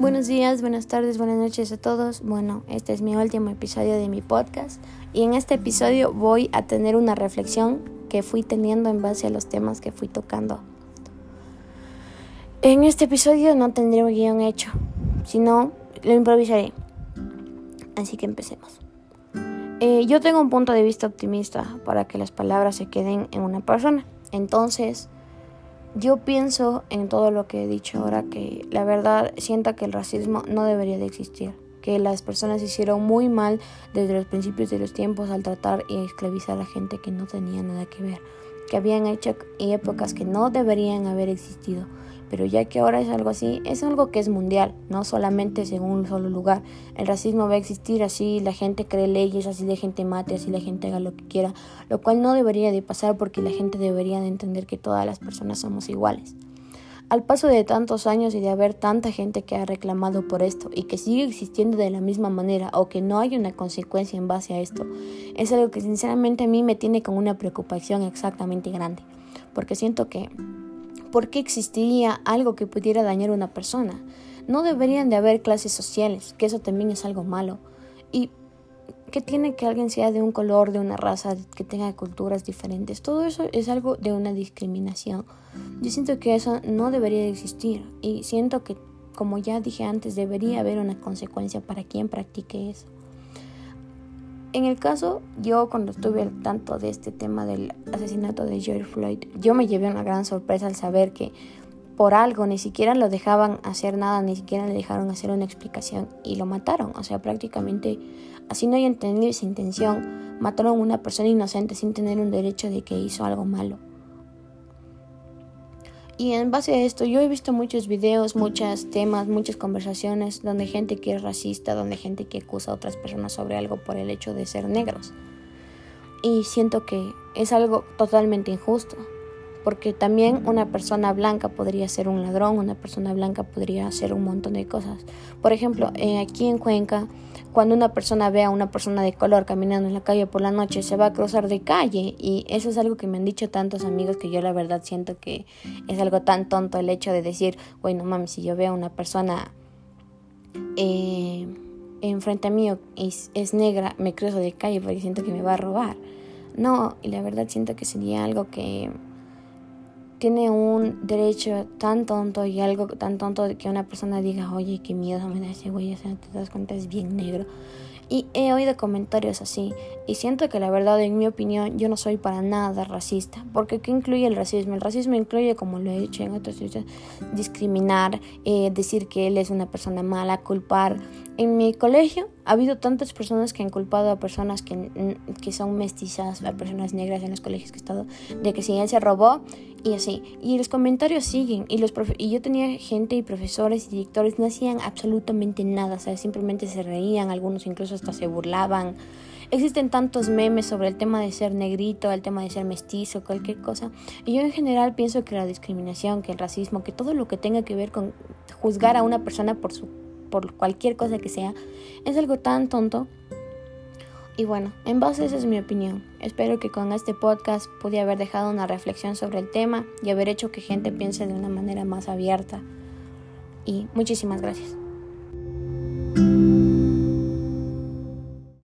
Buenos días, buenas tardes, buenas noches a todos. Bueno, este es mi último episodio de mi podcast y en este episodio voy a tener una reflexión que fui teniendo en base a los temas que fui tocando. En este episodio no tendré un guion hecho, sino lo improvisaré. Así que empecemos. Eh, yo tengo un punto de vista optimista para que las palabras se queden en una persona. Entonces, yo pienso en todo lo que he dicho ahora que la verdad siento que el racismo no debería de existir, que las personas hicieron muy mal desde los principios de los tiempos al tratar y esclavizar a la gente que no tenía nada que ver, que habían hecho épocas que no deberían haber existido pero ya que ahora es algo así, es algo que es mundial, no solamente en un solo lugar. El racismo va a existir así, la gente cree leyes, así la gente mate, así la gente haga lo que quiera, lo cual no debería de pasar porque la gente debería de entender que todas las personas somos iguales. Al paso de tantos años y de haber tanta gente que ha reclamado por esto y que sigue existiendo de la misma manera o que no hay una consecuencia en base a esto, es algo que sinceramente a mí me tiene con una preocupación exactamente grande, porque siento que ¿Por qué existiría algo que pudiera dañar a una persona? No deberían de haber clases sociales, que eso también es algo malo. Y que tiene que alguien sea de un color, de una raza, que tenga culturas diferentes. Todo eso es algo de una discriminación. Yo siento que eso no debería de existir y siento que, como ya dije antes, debería haber una consecuencia para quien practique eso. En el caso, yo cuando estuve al tanto de este tema del asesinato de George Floyd, yo me llevé una gran sorpresa al saber que por algo ni siquiera lo dejaban hacer nada, ni siquiera le dejaron hacer una explicación y lo mataron. O sea, prácticamente así no hayan tenido esa intención, mataron a una persona inocente sin tener un derecho de que hizo algo malo. Y en base a esto, yo he visto muchos videos, muchos temas, muchas conversaciones donde gente que es racista, donde gente que acusa a otras personas sobre algo por el hecho de ser negros. Y siento que es algo totalmente injusto, porque también una persona blanca podría ser un ladrón, una persona blanca podría hacer un montón de cosas. Por ejemplo, eh, aquí en Cuenca cuando una persona ve a una persona de color caminando en la calle por la noche, se va a cruzar de calle. Y eso es algo que me han dicho tantos amigos que yo la verdad siento que es algo tan tonto el hecho de decir, bueno, mami, si yo veo a una persona eh, enfrente mío y es negra, me cruzo de calle porque siento que me va a robar. No, y la verdad siento que sería algo que tiene un derecho tan tonto y algo tan tonto que una persona diga, oye, qué miedo me da ese güey, o sea, te das cuenta, es bien negro. Y he oído comentarios así, y siento que la verdad, en mi opinión, yo no soy para nada racista, porque ¿qué incluye el racismo? El racismo incluye, como lo he dicho en otros sitios, discriminar, eh, decir que él es una persona mala, culpar. En mi colegio ha habido tantas personas que han culpado a personas que, que son mestizas, a personas negras en los colegios que he estado, de que si él se robó, y así. Y los comentarios siguen. Y, los y yo tenía gente y profesores y directores, no hacían absolutamente nada. O sea, simplemente se reían, algunos incluso hasta se burlaban. Existen tantos memes sobre el tema de ser negrito, el tema de ser mestizo, cualquier cosa. Y yo en general pienso que la discriminación, que el racismo, que todo lo que tenga que ver con juzgar a una persona por, su, por cualquier cosa que sea, es algo tan tonto y bueno, en base a esa es mi opinión. Espero que con este podcast pude haber dejado una reflexión sobre el tema y haber hecho que gente piense de una manera más abierta. Y muchísimas gracias.